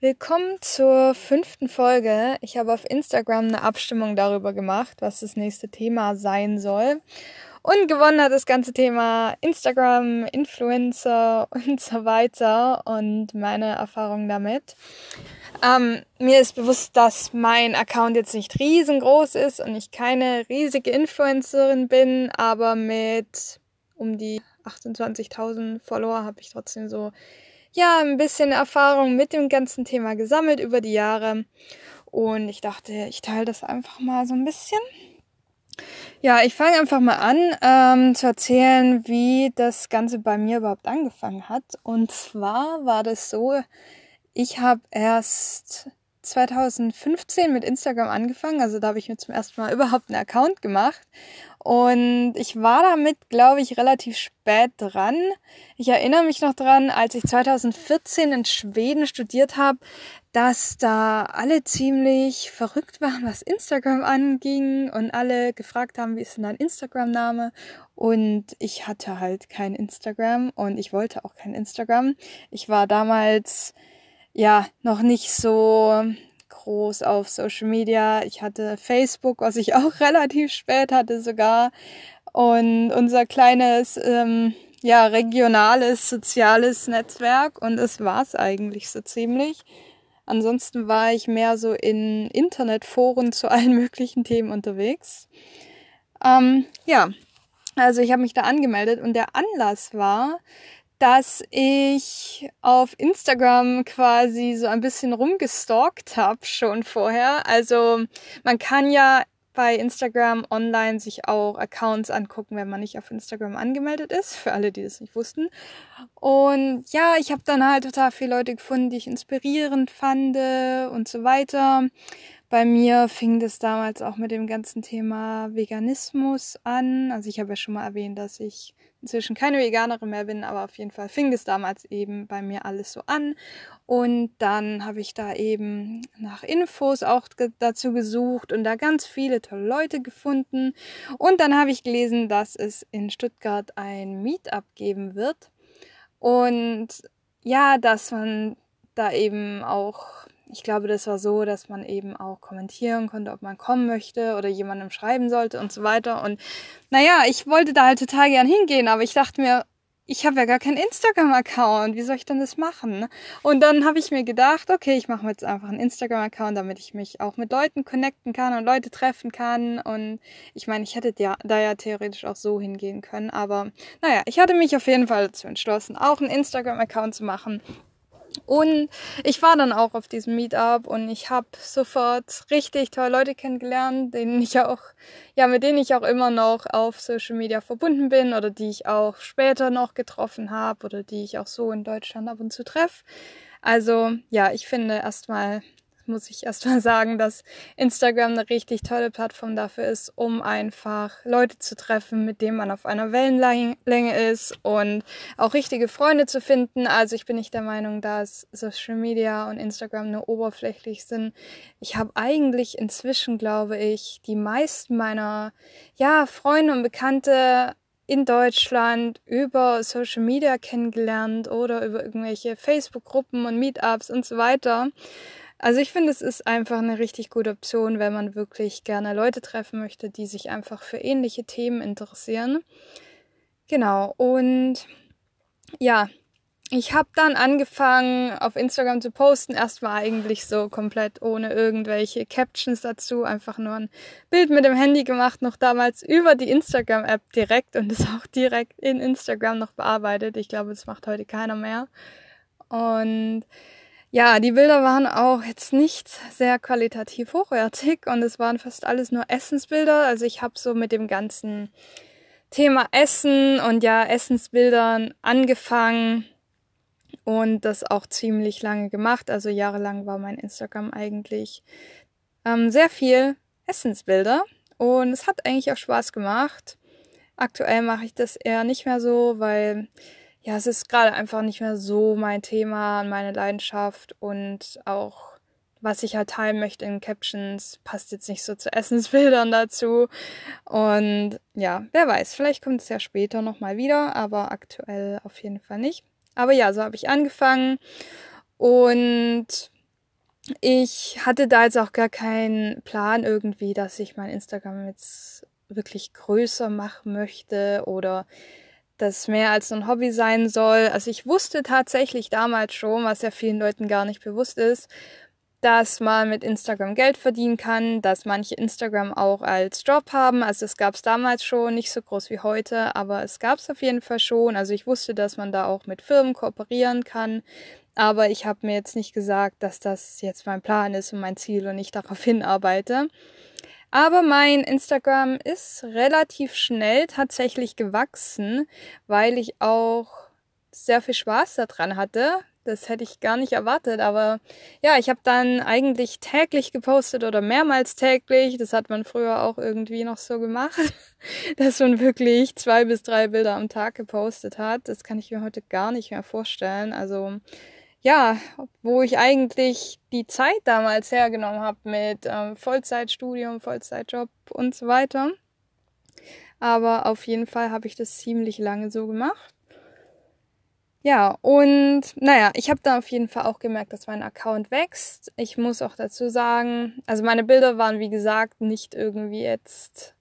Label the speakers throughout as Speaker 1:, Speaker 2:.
Speaker 1: Willkommen zur fünften Folge. Ich habe auf Instagram eine Abstimmung darüber gemacht, was das nächste Thema sein soll. Und gewonnen hat das ganze Thema Instagram, Influencer und so weiter und meine Erfahrungen damit. Ähm, mir ist bewusst, dass mein Account jetzt nicht riesengroß ist und ich keine riesige Influencerin bin, aber mit um die 28.000 Follower habe ich trotzdem so ja, ein bisschen Erfahrung mit dem ganzen Thema gesammelt über die Jahre. Und ich dachte, ich teile das einfach mal so ein bisschen. Ja, ich fange einfach mal an ähm, zu erzählen, wie das Ganze bei mir überhaupt angefangen hat. Und zwar war das so, ich habe erst 2015 mit Instagram angefangen, also da habe ich mir zum ersten Mal überhaupt einen Account gemacht und ich war damit, glaube ich, relativ spät dran. Ich erinnere mich noch dran, als ich 2014 in Schweden studiert habe, dass da alle ziemlich verrückt waren, was Instagram anging und alle gefragt haben, wie ist denn dein Instagram-Name? Und ich hatte halt kein Instagram und ich wollte auch kein Instagram. Ich war damals ja noch nicht so groß auf Social Media. Ich hatte Facebook, was ich auch relativ spät hatte sogar. Und unser kleines, ähm, ja, regionales, soziales Netzwerk. Und das war's eigentlich so ziemlich. Ansonsten war ich mehr so in Internetforen zu allen möglichen Themen unterwegs. Ähm, ja, also ich habe mich da angemeldet und der Anlass war, dass ich auf Instagram quasi so ein bisschen rumgestalkt habe schon vorher. Also man kann ja bei Instagram online sich auch Accounts angucken, wenn man nicht auf Instagram angemeldet ist, für alle, die das nicht wussten. Und ja, ich habe dann halt total viele Leute gefunden, die ich inspirierend fand und so weiter. Bei mir fing das damals auch mit dem ganzen Thema Veganismus an. Also ich habe ja schon mal erwähnt, dass ich inzwischen keine Veganerin mehr bin, aber auf jeden Fall fing das damals eben bei mir alles so an. Und dann habe ich da eben nach Infos auch dazu gesucht und da ganz viele tolle Leute gefunden. Und dann habe ich gelesen, dass es in Stuttgart ein Meetup geben wird. Und ja, dass man da eben auch ich glaube, das war so, dass man eben auch kommentieren konnte, ob man kommen möchte oder jemandem schreiben sollte und so weiter. Und naja, ich wollte da halt total gern hingehen, aber ich dachte mir, ich habe ja gar keinen Instagram-Account. Wie soll ich denn das machen? Und dann habe ich mir gedacht, okay, ich mache mir jetzt einfach einen Instagram-Account, damit ich mich auch mit Leuten connecten kann und Leute treffen kann. Und ich meine, ich hätte da ja theoretisch auch so hingehen können. Aber naja, ich hatte mich auf jeden Fall dazu entschlossen, auch einen Instagram-Account zu machen. Und ich war dann auch auf diesem Meetup und ich habe sofort richtig tolle Leute kennengelernt, denen ich auch, ja, mit denen ich auch immer noch auf Social Media verbunden bin oder die ich auch später noch getroffen habe oder die ich auch so in Deutschland ab und zu treffe. Also ja, ich finde erstmal muss ich erstmal sagen, dass Instagram eine richtig tolle Plattform dafür ist, um einfach Leute zu treffen, mit denen man auf einer Wellenlänge ist und auch richtige Freunde zu finden. Also ich bin nicht der Meinung, dass Social Media und Instagram nur oberflächlich sind. Ich habe eigentlich inzwischen, glaube ich, die meisten meiner ja, Freunde und Bekannte in Deutschland über Social Media kennengelernt oder über irgendwelche Facebook-Gruppen und Meetups und so weiter. Also ich finde, es ist einfach eine richtig gute Option, wenn man wirklich gerne Leute treffen möchte, die sich einfach für ähnliche Themen interessieren. Genau, und ja, ich habe dann angefangen auf Instagram zu posten. Erst war eigentlich so komplett ohne irgendwelche Captions dazu, einfach nur ein Bild mit dem Handy gemacht, noch damals über die Instagram-App direkt und ist auch direkt in Instagram noch bearbeitet. Ich glaube, das macht heute keiner mehr. Und ja, die Bilder waren auch jetzt nicht sehr qualitativ hochwertig und es waren fast alles nur Essensbilder. Also ich habe so mit dem ganzen Thema Essen und ja Essensbildern angefangen und das auch ziemlich lange gemacht. Also jahrelang war mein Instagram eigentlich ähm, sehr viel Essensbilder und es hat eigentlich auch Spaß gemacht. Aktuell mache ich das eher nicht mehr so, weil ja, es ist gerade einfach nicht mehr so mein Thema, meine Leidenschaft und auch was ich halt teilen möchte in Captions passt jetzt nicht so zu Essensbildern dazu. Und ja, wer weiß, vielleicht kommt es ja später nochmal wieder, aber aktuell auf jeden Fall nicht. Aber ja, so habe ich angefangen und ich hatte da jetzt auch gar keinen Plan irgendwie, dass ich mein Instagram jetzt wirklich größer machen möchte oder das mehr als ein Hobby sein soll. Also ich wusste tatsächlich damals schon, was ja vielen Leuten gar nicht bewusst ist, dass man mit Instagram Geld verdienen kann, dass manche Instagram auch als Job haben. Also es gab es damals schon, nicht so groß wie heute, aber es gab es auf jeden Fall schon. Also ich wusste, dass man da auch mit Firmen kooperieren kann. Aber ich habe mir jetzt nicht gesagt, dass das jetzt mein Plan ist und mein Ziel und ich darauf hinarbeite. Aber mein Instagram ist relativ schnell tatsächlich gewachsen, weil ich auch sehr viel Spaß daran hatte. Das hätte ich gar nicht erwartet, aber ja, ich habe dann eigentlich täglich gepostet oder mehrmals täglich. Das hat man früher auch irgendwie noch so gemacht, dass man wirklich zwei bis drei Bilder am Tag gepostet hat. Das kann ich mir heute gar nicht mehr vorstellen. Also ja, wo ich eigentlich die Zeit damals hergenommen habe mit ähm, Vollzeitstudium, Vollzeitjob und so weiter. Aber auf jeden Fall habe ich das ziemlich lange so gemacht. Ja, und naja, ich habe dann auf jeden Fall auch gemerkt, dass mein Account wächst. Ich muss auch dazu sagen, also meine Bilder waren wie gesagt nicht irgendwie jetzt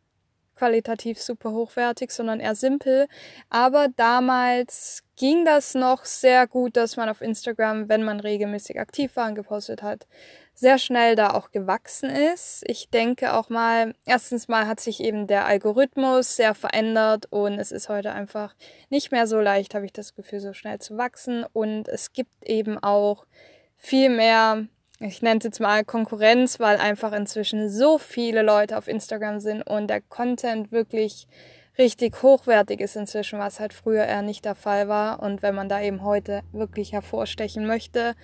Speaker 1: qualitativ super hochwertig, sondern eher simpel. Aber damals ging das noch sehr gut, dass man auf Instagram, wenn man regelmäßig aktiv war und gepostet hat, sehr schnell da auch gewachsen ist. Ich denke auch mal, erstens mal hat sich eben der Algorithmus sehr verändert und es ist heute einfach nicht mehr so leicht, habe ich das Gefühl, so schnell zu wachsen. Und es gibt eben auch viel mehr ich nenne es jetzt mal Konkurrenz, weil einfach inzwischen so viele Leute auf Instagram sind und der Content wirklich richtig hochwertig ist inzwischen, was halt früher eher nicht der Fall war. Und wenn man da eben heute wirklich hervorstechen möchte,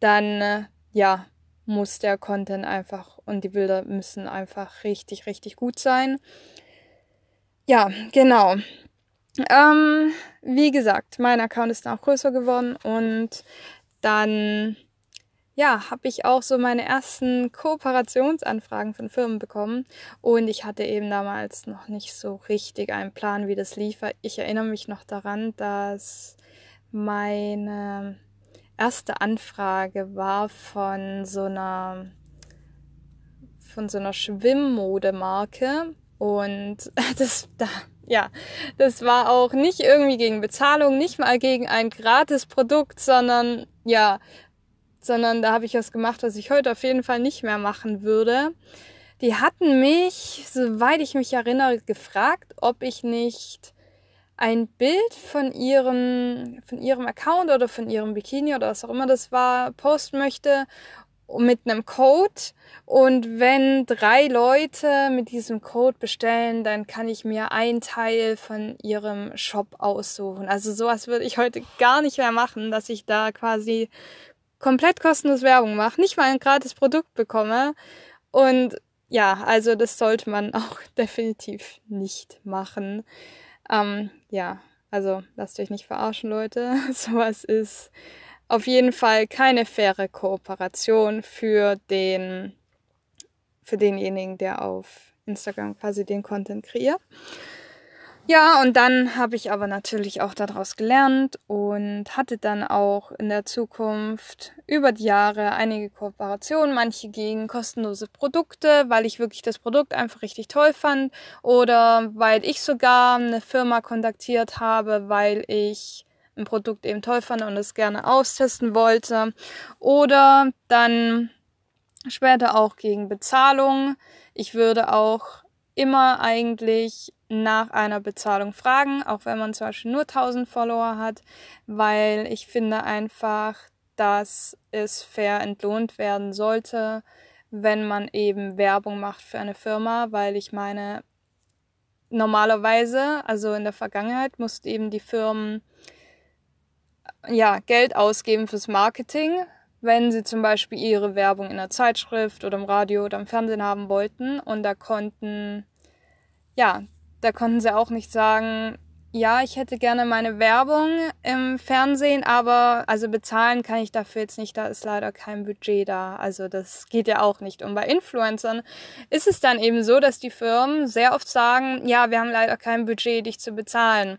Speaker 1: dann äh, ja, muss der Content einfach und die Bilder müssen einfach richtig, richtig gut sein. Ja, genau. Ähm, wie gesagt, mein Account ist dann auch größer geworden und dann ja, habe ich auch so meine ersten Kooperationsanfragen von Firmen bekommen und ich hatte eben damals noch nicht so richtig einen Plan, wie das lief. Ich erinnere mich noch daran, dass meine erste Anfrage war von so einer von so einer Schwimmmodemarke und das da ja, das war auch nicht irgendwie gegen Bezahlung, nicht mal gegen ein gratis Produkt, sondern ja, sondern da habe ich was gemacht, was ich heute auf jeden Fall nicht mehr machen würde. Die hatten mich, soweit ich mich erinnere, gefragt, ob ich nicht ein Bild von ihrem, von ihrem Account oder von ihrem Bikini oder was auch immer das war, posten möchte mit einem Code. Und wenn drei Leute mit diesem Code bestellen, dann kann ich mir ein Teil von ihrem Shop aussuchen. Also sowas würde ich heute gar nicht mehr machen, dass ich da quasi komplett kostenlos Werbung mache, nicht mal ein gratis Produkt bekomme. Und ja, also das sollte man auch definitiv nicht machen. Ähm, ja, also lasst euch nicht verarschen, Leute. Sowas ist auf jeden Fall keine faire Kooperation für den, für denjenigen, der auf Instagram quasi den Content kreiert. Ja, und dann habe ich aber natürlich auch daraus gelernt und hatte dann auch in der Zukunft über die Jahre einige Kooperationen, manche gegen kostenlose Produkte, weil ich wirklich das Produkt einfach richtig toll fand oder weil ich sogar eine Firma kontaktiert habe, weil ich ein Produkt eben toll fand und es gerne austesten wollte oder dann später auch gegen Bezahlung. Ich würde auch immer eigentlich nach einer Bezahlung fragen, auch wenn man zum Beispiel nur 1000 Follower hat, weil ich finde einfach, dass es fair entlohnt werden sollte, wenn man eben Werbung macht für eine Firma, weil ich meine, normalerweise, also in der Vergangenheit, mussten eben die Firmen ja Geld ausgeben fürs Marketing, wenn sie zum Beispiel ihre Werbung in der Zeitschrift oder im Radio oder im Fernsehen haben wollten. Und da konnten ja da konnten sie auch nicht sagen, ja, ich hätte gerne meine Werbung im Fernsehen, aber also bezahlen kann ich dafür jetzt nicht, da ist leider kein Budget da. Also das geht ja auch nicht. Und bei Influencern ist es dann eben so, dass die Firmen sehr oft sagen, ja, wir haben leider kein Budget, dich zu bezahlen.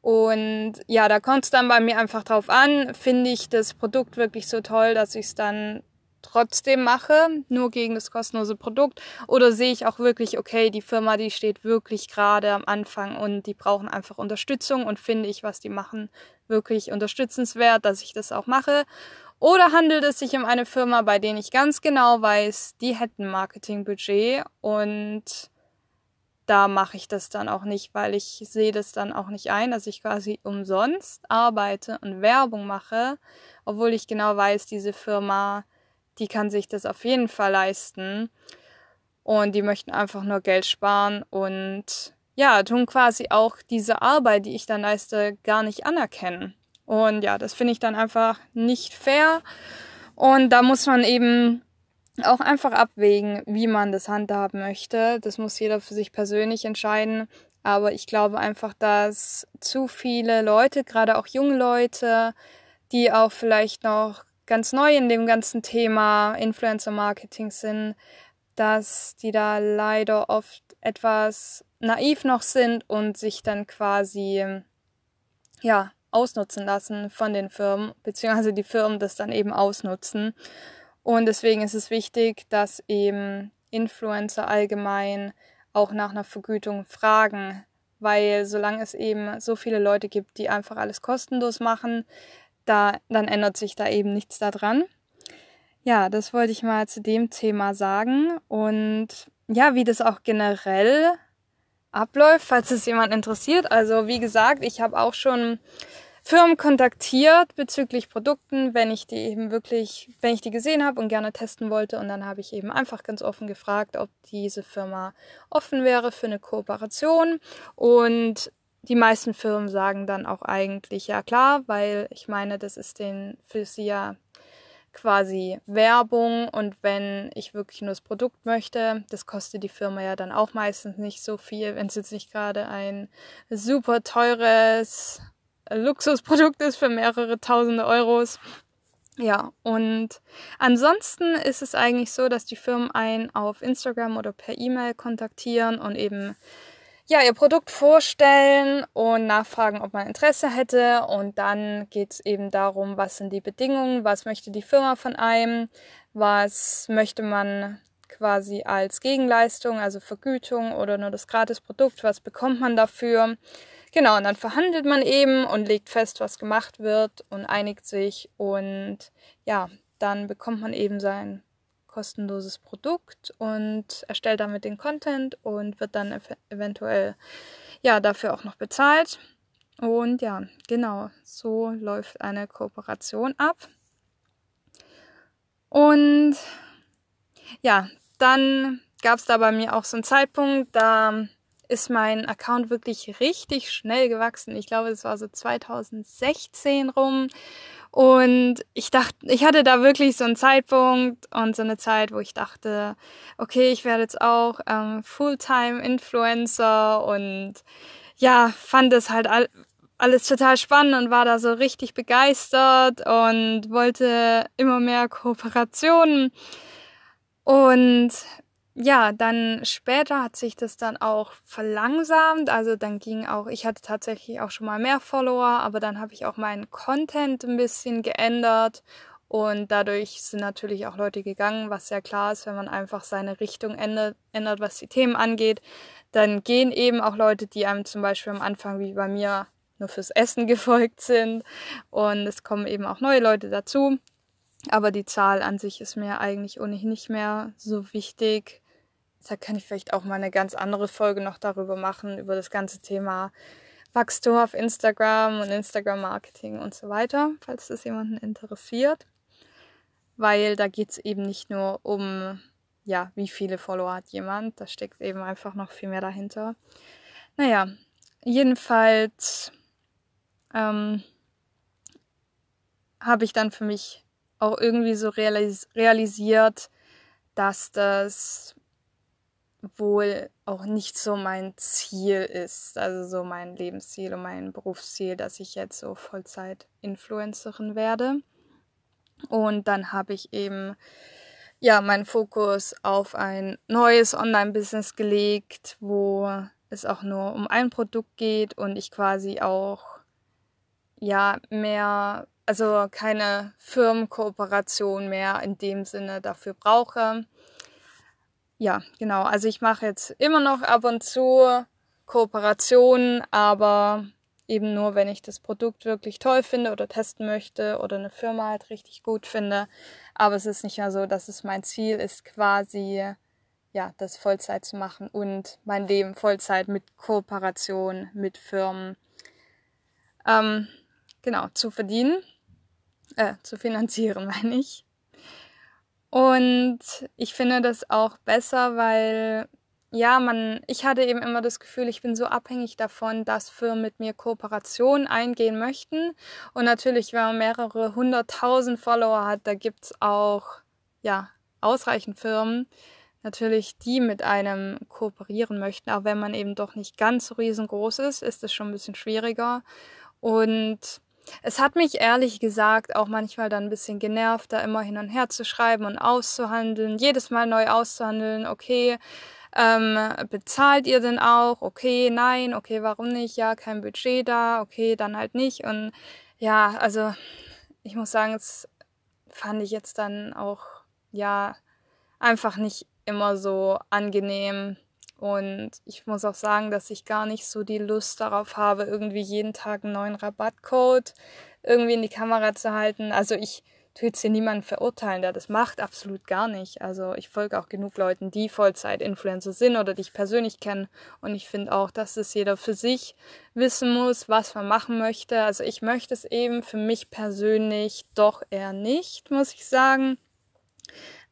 Speaker 1: Und ja, da kommt es dann bei mir einfach drauf an, finde ich das Produkt wirklich so toll, dass ich es dann trotzdem mache, nur gegen das kostenlose Produkt? Oder sehe ich auch wirklich, okay, die Firma, die steht wirklich gerade am Anfang und die brauchen einfach Unterstützung und finde ich, was die machen, wirklich unterstützenswert, dass ich das auch mache? Oder handelt es sich um eine Firma, bei denen ich ganz genau weiß, die hätten Marketingbudget und da mache ich das dann auch nicht, weil ich sehe das dann auch nicht ein, dass ich quasi umsonst arbeite und Werbung mache, obwohl ich genau weiß, diese Firma, die kann sich das auf jeden Fall leisten und die möchten einfach nur Geld sparen und ja, tun quasi auch diese Arbeit, die ich dann leiste, gar nicht anerkennen. Und ja, das finde ich dann einfach nicht fair. Und da muss man eben auch einfach abwägen, wie man das handhaben möchte. Das muss jeder für sich persönlich entscheiden. Aber ich glaube einfach, dass zu viele Leute, gerade auch junge Leute, die auch vielleicht noch ganz neu in dem ganzen Thema Influencer Marketing sind, dass die da leider oft etwas naiv noch sind und sich dann quasi ja ausnutzen lassen von den Firmen, beziehungsweise die Firmen das dann eben ausnutzen. Und deswegen ist es wichtig, dass eben Influencer allgemein auch nach einer Vergütung fragen, weil solange es eben so viele Leute gibt, die einfach alles kostenlos machen, da, dann ändert sich da eben nichts daran. Ja, das wollte ich mal zu dem Thema sagen und ja, wie das auch generell abläuft, falls es jemand interessiert. Also wie gesagt, ich habe auch schon Firmen kontaktiert bezüglich Produkten, wenn ich die eben wirklich, wenn ich die gesehen habe und gerne testen wollte. Und dann habe ich eben einfach ganz offen gefragt, ob diese Firma offen wäre für eine Kooperation. Und die meisten Firmen sagen dann auch eigentlich ja klar, weil ich meine, das ist den für sie ja quasi Werbung und wenn ich wirklich nur das Produkt möchte, das kostet die Firma ja dann auch meistens nicht so viel, wenn es jetzt nicht gerade ein super teures Luxusprodukt ist für mehrere tausende Euros. Ja, und ansonsten ist es eigentlich so, dass die Firmen einen auf Instagram oder per E-Mail kontaktieren und eben ja, ihr Produkt vorstellen und nachfragen, ob man Interesse hätte. Und dann geht es eben darum, was sind die Bedingungen, was möchte die Firma von einem, was möchte man quasi als Gegenleistung, also Vergütung oder nur das Gratisprodukt, was bekommt man dafür. Genau, und dann verhandelt man eben und legt fest, was gemacht wird und einigt sich und ja, dann bekommt man eben sein kostenloses Produkt und erstellt damit den Content und wird dann ev eventuell ja dafür auch noch bezahlt. Und ja, genau, so läuft eine Kooperation ab. Und ja, dann gab es da bei mir auch so einen Zeitpunkt, da ist mein Account wirklich richtig schnell gewachsen. Ich glaube, es war so 2016 rum. Und ich dachte, ich hatte da wirklich so einen Zeitpunkt und so eine Zeit, wo ich dachte, okay, ich werde jetzt auch ähm, Fulltime-Influencer und ja, fand es halt all, alles total spannend und war da so richtig begeistert und wollte immer mehr Kooperationen. Und ja, dann später hat sich das dann auch verlangsamt. Also dann ging auch, ich hatte tatsächlich auch schon mal mehr Follower, aber dann habe ich auch meinen Content ein bisschen geändert und dadurch sind natürlich auch Leute gegangen, was sehr klar ist, wenn man einfach seine Richtung ändert, ändert, was die Themen angeht. Dann gehen eben auch Leute, die einem zum Beispiel am Anfang wie bei mir nur fürs Essen gefolgt sind und es kommen eben auch neue Leute dazu. Aber die Zahl an sich ist mir eigentlich ohnehin nicht mehr so wichtig. Da kann ich vielleicht auch mal eine ganz andere Folge noch darüber machen, über das ganze Thema Wachstum auf Instagram und Instagram-Marketing und so weiter, falls das jemanden interessiert. Weil da geht es eben nicht nur um, ja, wie viele Follower hat jemand, da steckt eben einfach noch viel mehr dahinter. Naja, jedenfalls ähm, habe ich dann für mich auch irgendwie so realis realisiert, dass das wohl auch nicht so mein Ziel ist, also so mein Lebensziel und mein Berufsziel, dass ich jetzt so Vollzeit-Influencerin werde. Und dann habe ich eben ja meinen Fokus auf ein neues Online-Business gelegt, wo es auch nur um ein Produkt geht und ich quasi auch ja mehr also keine Firmenkooperation mehr in dem Sinne dafür brauche. Ja, genau. Also ich mache jetzt immer noch ab und zu Kooperationen, aber eben nur, wenn ich das Produkt wirklich toll finde oder testen möchte oder eine Firma halt richtig gut finde. Aber es ist nicht mehr so, dass es mein Ziel ist, quasi ja, das Vollzeit zu machen und mein Leben Vollzeit mit Kooperation mit Firmen ähm, genau zu verdienen, äh, zu finanzieren, meine ich. Und ich finde das auch besser, weil ja, man, ich hatte eben immer das Gefühl, ich bin so abhängig davon, dass Firmen mit mir Kooperationen eingehen möchten. Und natürlich, wenn man mehrere hunderttausend Follower hat, da gibt's auch, ja, ausreichend Firmen, natürlich, die mit einem kooperieren möchten. Aber wenn man eben doch nicht ganz so riesengroß ist, ist es schon ein bisschen schwieriger. Und es hat mich ehrlich gesagt auch manchmal dann ein bisschen genervt, da immer hin und her zu schreiben und auszuhandeln, jedes Mal neu auszuhandeln, okay, ähm, bezahlt ihr denn auch? Okay, nein, okay, warum nicht? Ja, kein Budget da, okay, dann halt nicht. Und ja, also ich muss sagen, es fand ich jetzt dann auch, ja, einfach nicht immer so angenehm. Und ich muss auch sagen, dass ich gar nicht so die Lust darauf habe, irgendwie jeden Tag einen neuen Rabattcode irgendwie in die Kamera zu halten. Also ich tue jetzt hier niemanden verurteilen, der das macht, absolut gar nicht. Also ich folge auch genug Leuten, die Vollzeit-Influencer sind oder die ich persönlich kenne. Und ich finde auch, dass es jeder für sich wissen muss, was man machen möchte. Also ich möchte es eben für mich persönlich doch eher nicht, muss ich sagen.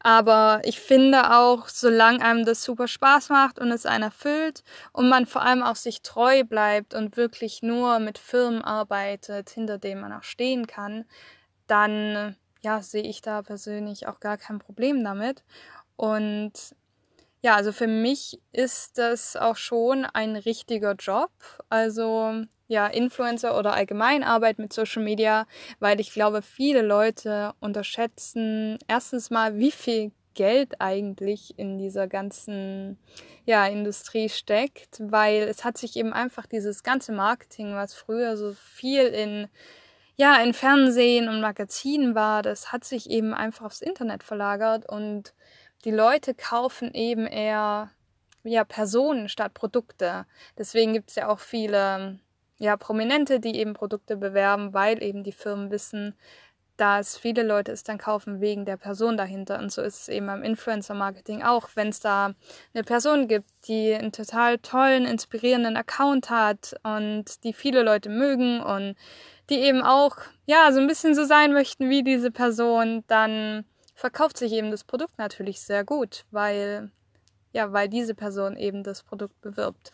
Speaker 1: Aber ich finde auch, solange einem das super Spaß macht und es einen erfüllt und man vor allem auch sich treu bleibt und wirklich nur mit Firmen arbeitet, hinter denen man auch stehen kann, dann ja, sehe ich da persönlich auch gar kein Problem damit. Und ja, also für mich ist das auch schon ein richtiger Job. Also ja, Influencer oder allgemein Arbeit mit Social Media, weil ich glaube, viele Leute unterschätzen erstens mal, wie viel Geld eigentlich in dieser ganzen ja, Industrie steckt, weil es hat sich eben einfach dieses ganze Marketing, was früher so viel in ja, in Fernsehen und Magazinen war, das hat sich eben einfach aufs Internet verlagert und die Leute kaufen eben eher ja, Personen statt Produkte. Deswegen gibt es ja auch viele ja, Prominente, die eben Produkte bewerben, weil eben die Firmen wissen, dass viele Leute es dann kaufen wegen der Person dahinter. Und so ist es eben beim Influencer-Marketing auch. Wenn es da eine Person gibt, die einen total tollen, inspirierenden Account hat und die viele Leute mögen und die eben auch, ja, so ein bisschen so sein möchten wie diese Person, dann verkauft sich eben das Produkt natürlich sehr gut, weil, ja, weil diese Person eben das Produkt bewirbt.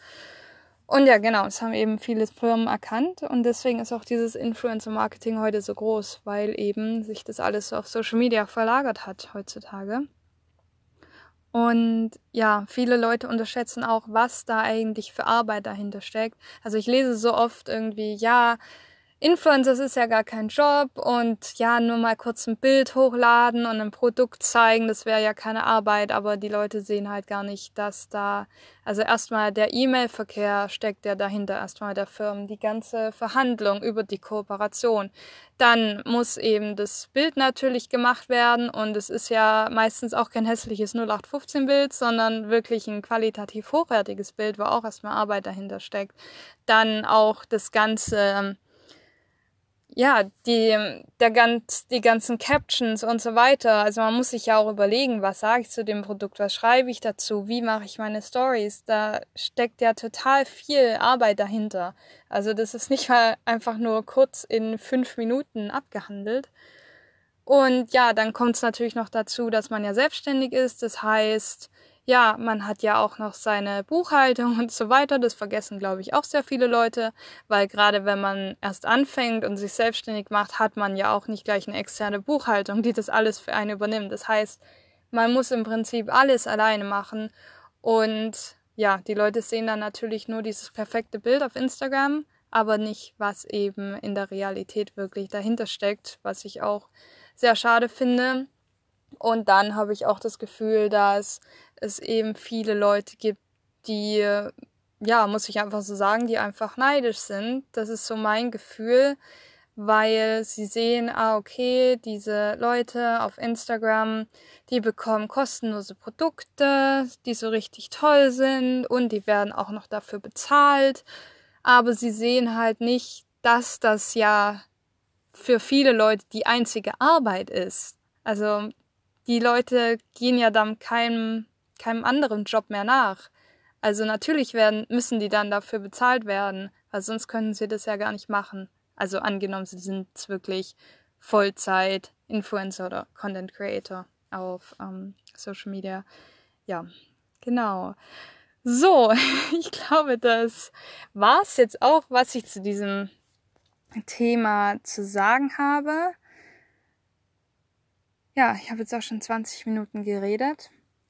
Speaker 1: Und ja, genau, das haben eben viele Firmen erkannt und deswegen ist auch dieses Influencer-Marketing heute so groß, weil eben sich das alles so auf Social Media verlagert hat heutzutage. Und ja, viele Leute unterschätzen auch, was da eigentlich für Arbeit dahinter steckt. Also ich lese so oft irgendwie, ja, Influencer ist ja gar kein Job und ja, nur mal kurz ein Bild hochladen und ein Produkt zeigen, das wäre ja keine Arbeit, aber die Leute sehen halt gar nicht, dass da, also erstmal der E-Mail-Verkehr steckt ja dahinter, erstmal der Firmen, die ganze Verhandlung über die Kooperation. Dann muss eben das Bild natürlich gemacht werden und es ist ja meistens auch kein hässliches 0815-Bild, sondern wirklich ein qualitativ hochwertiges Bild, wo auch erstmal Arbeit dahinter steckt. Dann auch das ganze, ja, die, der ganz, die ganzen Captions und so weiter. Also man muss sich ja auch überlegen, was sage ich zu dem Produkt, was schreibe ich dazu, wie mache ich meine Stories. Da steckt ja total viel Arbeit dahinter. Also das ist nicht mal einfach nur kurz in fünf Minuten abgehandelt. Und ja, dann kommt es natürlich noch dazu, dass man ja selbstständig ist. Das heißt, ja, man hat ja auch noch seine Buchhaltung und so weiter. Das vergessen, glaube ich, auch sehr viele Leute, weil gerade wenn man erst anfängt und sich selbstständig macht, hat man ja auch nicht gleich eine externe Buchhaltung, die das alles für einen übernimmt. Das heißt, man muss im Prinzip alles alleine machen und ja, die Leute sehen dann natürlich nur dieses perfekte Bild auf Instagram, aber nicht, was eben in der Realität wirklich dahinter steckt, was ich auch sehr schade finde. Und dann habe ich auch das Gefühl, dass es eben viele Leute gibt, die, ja, muss ich einfach so sagen, die einfach neidisch sind. Das ist so mein Gefühl, weil sie sehen, ah, okay, diese Leute auf Instagram, die bekommen kostenlose Produkte, die so richtig toll sind und die werden auch noch dafür bezahlt. Aber sie sehen halt nicht, dass das ja für viele Leute die einzige Arbeit ist. Also die Leute gehen ja dann keinem, keinem anderen Job mehr nach. Also natürlich werden, müssen die dann dafür bezahlt werden, weil sonst können sie das ja gar nicht machen. Also angenommen, sie sind wirklich Vollzeit Influencer oder Content Creator auf ähm, Social Media. Ja, genau. So, ich glaube, das war es jetzt auch, was ich zu diesem Thema zu sagen habe. Ja, ich habe jetzt auch schon 20 Minuten geredet.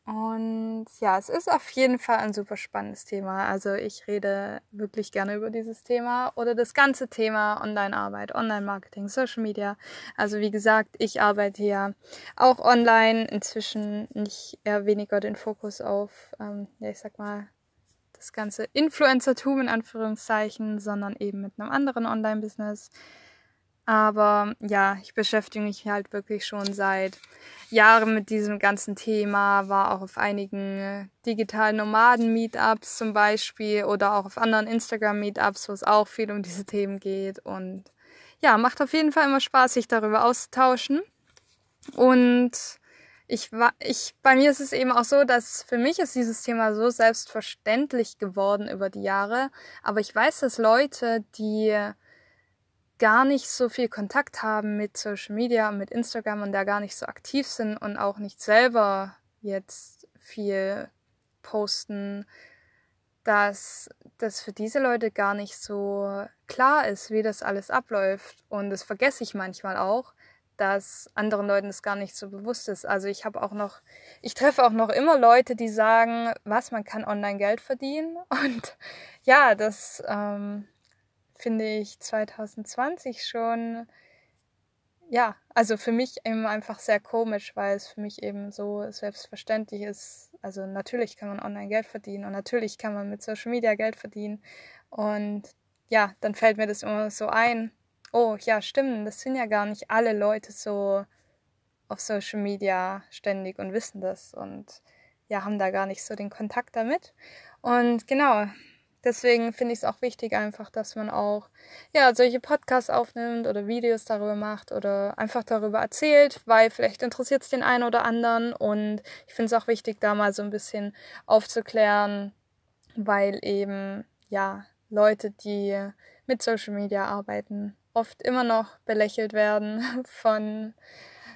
Speaker 1: Und ja, es ist auf jeden Fall ein super spannendes Thema. Also ich rede wirklich gerne über dieses Thema oder das ganze Thema Online-Arbeit, Online-Marketing, Social Media. Also wie gesagt, ich arbeite ja auch online. Inzwischen nicht eher weniger den Fokus auf, ähm, ja, ich sag mal, das ganze Influencertum in Anführungszeichen, sondern eben mit einem anderen Online-Business. Aber ja, ich beschäftige mich halt wirklich schon seit Jahren mit diesem ganzen Thema, war auch auf einigen digitalen Nomaden-Meetups zum Beispiel oder auch auf anderen Instagram-Meetups, wo es auch viel um diese Themen geht. Und ja, macht auf jeden Fall immer Spaß, sich darüber auszutauschen. Und ich war, ich, bei mir ist es eben auch so, dass für mich ist dieses Thema so selbstverständlich geworden über die Jahre. Aber ich weiß, dass Leute, die gar nicht so viel Kontakt haben mit Social Media und mit Instagram und da gar nicht so aktiv sind und auch nicht selber jetzt viel posten, dass das für diese Leute gar nicht so klar ist, wie das alles abläuft. Und das vergesse ich manchmal auch dass anderen Leuten das gar nicht so bewusst ist. Also ich habe auch noch, ich treffe auch noch immer Leute, die sagen, was, man kann online Geld verdienen. Und ja, das ähm, finde ich 2020 schon, ja, also für mich eben einfach sehr komisch, weil es für mich eben so selbstverständlich ist. Also natürlich kann man online Geld verdienen und natürlich kann man mit Social Media Geld verdienen. Und ja, dann fällt mir das immer so ein, oh ja, stimmt, das sind ja gar nicht alle Leute so auf Social Media ständig und wissen das und ja, haben da gar nicht so den Kontakt damit. Und genau, deswegen finde ich es auch wichtig einfach, dass man auch ja, solche Podcasts aufnimmt oder Videos darüber macht oder einfach darüber erzählt, weil vielleicht interessiert es den einen oder anderen und ich finde es auch wichtig, da mal so ein bisschen aufzuklären, weil eben ja, Leute, die mit Social Media arbeiten, oft immer noch belächelt werden von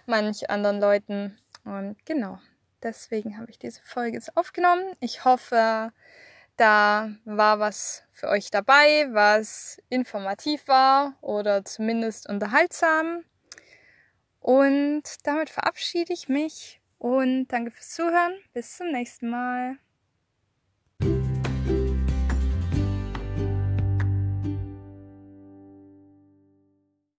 Speaker 1: manch anderen Leuten. Und genau, deswegen habe ich diese Folge jetzt aufgenommen. Ich hoffe, da war was für euch dabei, was informativ war oder zumindest unterhaltsam. Und damit verabschiede ich mich und danke fürs Zuhören. Bis zum nächsten Mal.